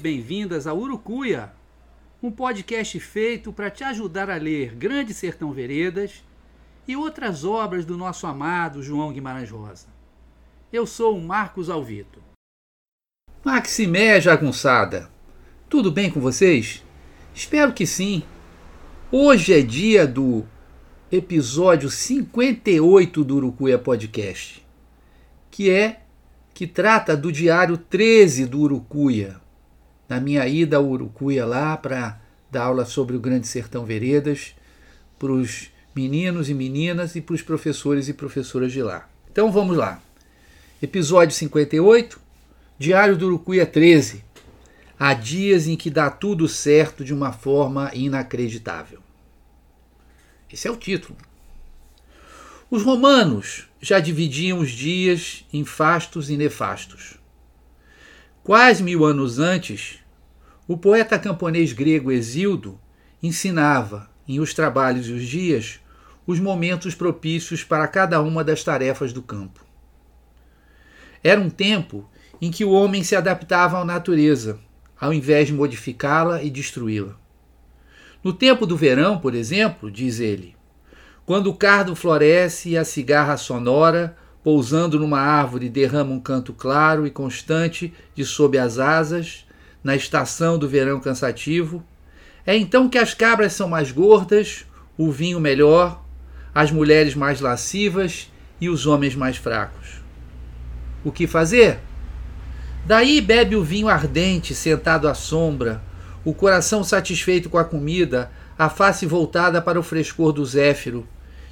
Bem-vindas a Urucuia, um podcast feito para te ajudar a ler Grande Sertão Veredas e outras obras do nosso amado João Guimarães Rosa. Eu sou o Marcos Alvito. Maximé Jagunçada, tudo bem com vocês? Espero que sim. Hoje é dia do episódio 58 do Urucuia Podcast, que é que trata do diário 13 do Urucuia. Na minha ida ao Urucuia lá para dar aula sobre o Grande Sertão Veredas para os meninos e meninas e para os professores e professoras de lá. Então vamos lá. Episódio 58, Diário do Urucuia 13. Há dias em que dá tudo certo de uma forma inacreditável. Esse é o título. Os romanos já dividiam os dias em fastos e nefastos. Quase mil anos antes, o poeta camponês grego Exildo ensinava, em Os Trabalhos e os Dias, os momentos propícios para cada uma das tarefas do campo. Era um tempo em que o homem se adaptava à natureza, ao invés de modificá-la e destruí-la. No tempo do verão, por exemplo, diz ele, quando o cardo floresce e a cigarra sonora, pousando numa árvore, derrama um canto claro e constante de sob as asas, na estação do verão cansativo, é então que as cabras são mais gordas, o vinho melhor, as mulheres mais lascivas e os homens mais fracos. O que fazer? Daí bebe o vinho ardente, sentado à sombra, o coração satisfeito com a comida, a face voltada para o frescor do zéfiro,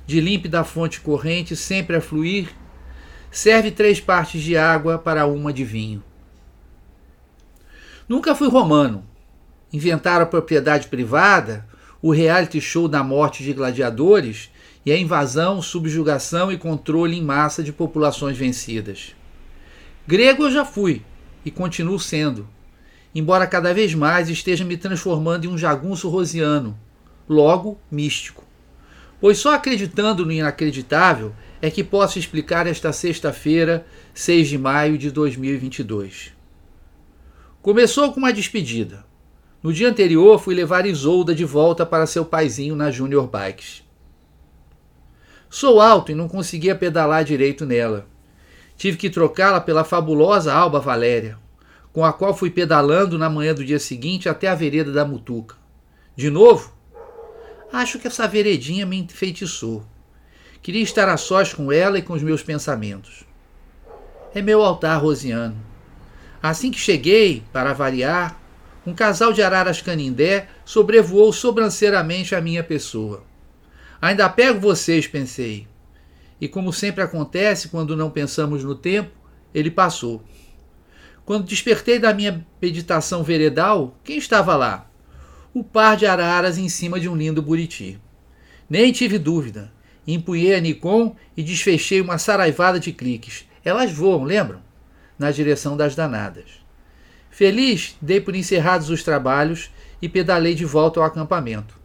de límpida fonte corrente sempre a fluir, serve três partes de água para uma de vinho. Nunca fui romano. Inventaram a propriedade privada, o reality show da morte de gladiadores e a invasão, subjugação e controle em massa de populações vencidas. Grego eu já fui e continuo sendo, embora cada vez mais esteja me transformando em um jagunço rosiano, logo místico pois só acreditando no inacreditável é que posso explicar esta sexta-feira, 6 de maio de 2022. Começou com uma despedida. No dia anterior, fui levar Isolda de volta para seu paizinho na Junior Bikes. Sou alto e não conseguia pedalar direito nela. Tive que trocá-la pela fabulosa Alba Valéria, com a qual fui pedalando na manhã do dia seguinte até a vereda da Mutuca. De novo, Acho que essa veredinha me enfeitiçou. Queria estar a sós com ela e com os meus pensamentos. É meu altar rosiano. Assim que cheguei, para variar, um casal de araras canindé sobrevoou sobranceiramente a minha pessoa. Ainda pego vocês, pensei. E como sempre acontece quando não pensamos no tempo, ele passou. Quando despertei da minha meditação veredal, quem estava lá? o par de araras em cima de um lindo buriti. Nem tive dúvida. Empunhei a Nikon e desfechei uma saraivada de cliques. Elas voam, lembram? Na direção das danadas. Feliz, dei por encerrados os trabalhos e pedalei de volta ao acampamento.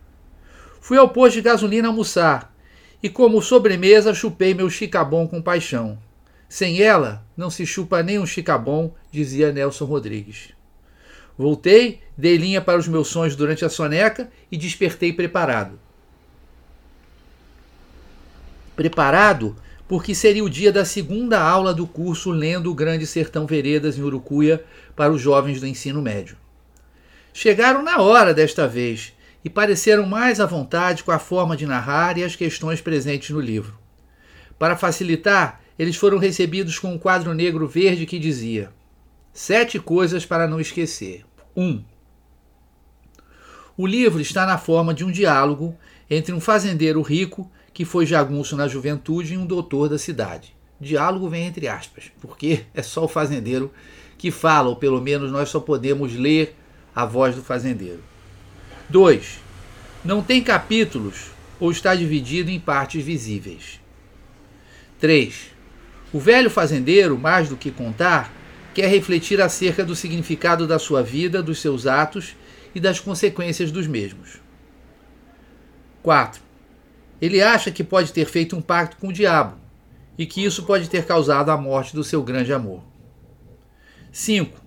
Fui ao posto de gasolina almoçar e, como sobremesa, chupei meu chicabom com paixão. Sem ela, não se chupa nem um chicabom, dizia Nelson Rodrigues. Voltei, dei linha para os meus sonhos durante a soneca e despertei preparado. Preparado porque seria o dia da segunda aula do curso Lendo o Grande Sertão Veredas em Urucuia para os jovens do ensino médio. Chegaram na hora desta vez e pareceram mais à vontade com a forma de narrar e as questões presentes no livro. Para facilitar, eles foram recebidos com um quadro negro verde que dizia: Sete coisas para não esquecer. 1. Um, o livro está na forma de um diálogo entre um fazendeiro rico que foi jagunço na juventude e um doutor da cidade. Diálogo vem entre aspas, porque é só o fazendeiro que fala, ou pelo menos nós só podemos ler a voz do fazendeiro. 2. Não tem capítulos ou está dividido em partes visíveis. 3. O velho fazendeiro, mais do que contar, quer refletir acerca do significado da sua vida, dos seus atos e das consequências dos mesmos. 4. Ele acha que pode ter feito um pacto com o diabo e que isso pode ter causado a morte do seu grande amor. 5.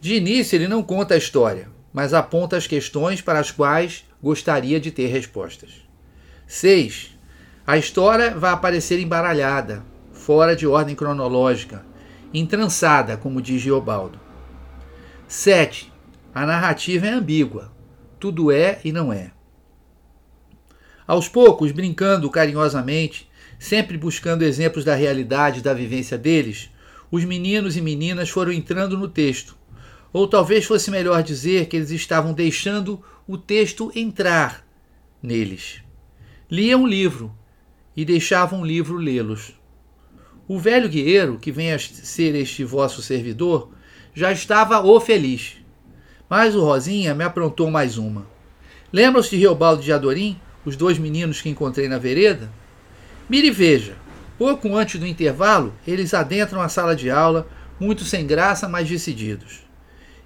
De início, ele não conta a história, mas aponta as questões para as quais gostaria de ter respostas. 6. A história vai aparecer embaralhada, fora de ordem cronológica, entrançada, como diz Geobaldo. 7. A narrativa é ambígua. Tudo é e não é. Aos poucos, brincando carinhosamente, sempre buscando exemplos da realidade da vivência deles, os meninos e meninas foram entrando no texto. Ou talvez fosse melhor dizer que eles estavam deixando o texto entrar neles. Liam um livro e deixavam o livro lê-los. O velho guerreiro, que vem a ser este vosso servidor, já estava o feliz. Mas o Rosinha me aprontou mais uma. Lembram-se de Reobaldo de Adorim? Os dois meninos que encontrei na vereda? Mire e veja. Pouco antes do intervalo, eles adentram a sala de aula, muito sem graça, mas decididos.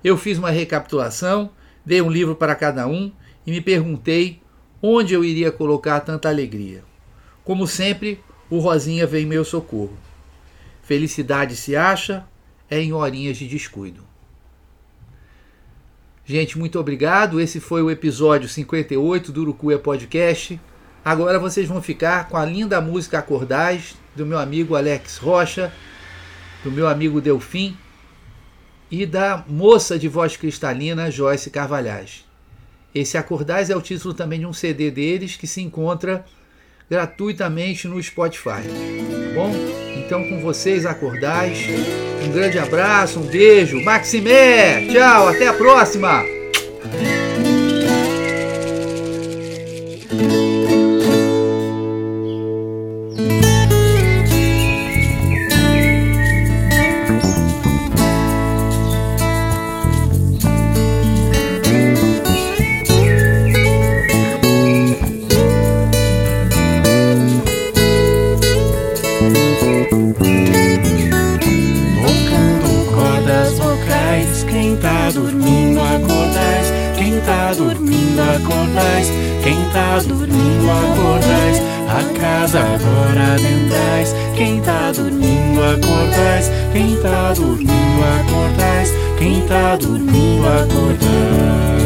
Eu fiz uma recapitulação, dei um livro para cada um e me perguntei onde eu iria colocar tanta alegria. Como sempre, o Rosinha veio em meu socorro. Felicidade se acha é em horinhas de descuido. Gente, muito obrigado. Esse foi o episódio 58 do Urucuia Podcast. Agora vocês vão ficar com a linda música Acordais do meu amigo Alex Rocha, do meu amigo Delfim e da moça de voz cristalina Joyce Carvalhais. Esse Acordais é o título também de um CD deles que se encontra gratuitamente no Spotify. Bom? Então com vocês Acordais. Um grande abraço, um beijo. Maximé, tchau, até a próxima. A casa agora adentrais, quem tá dormindo acordais, quem tá dormindo acordais, quem tá dormindo acordais.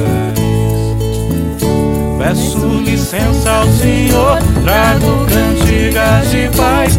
Peço licença ao Senhor, trago cantigas de paz,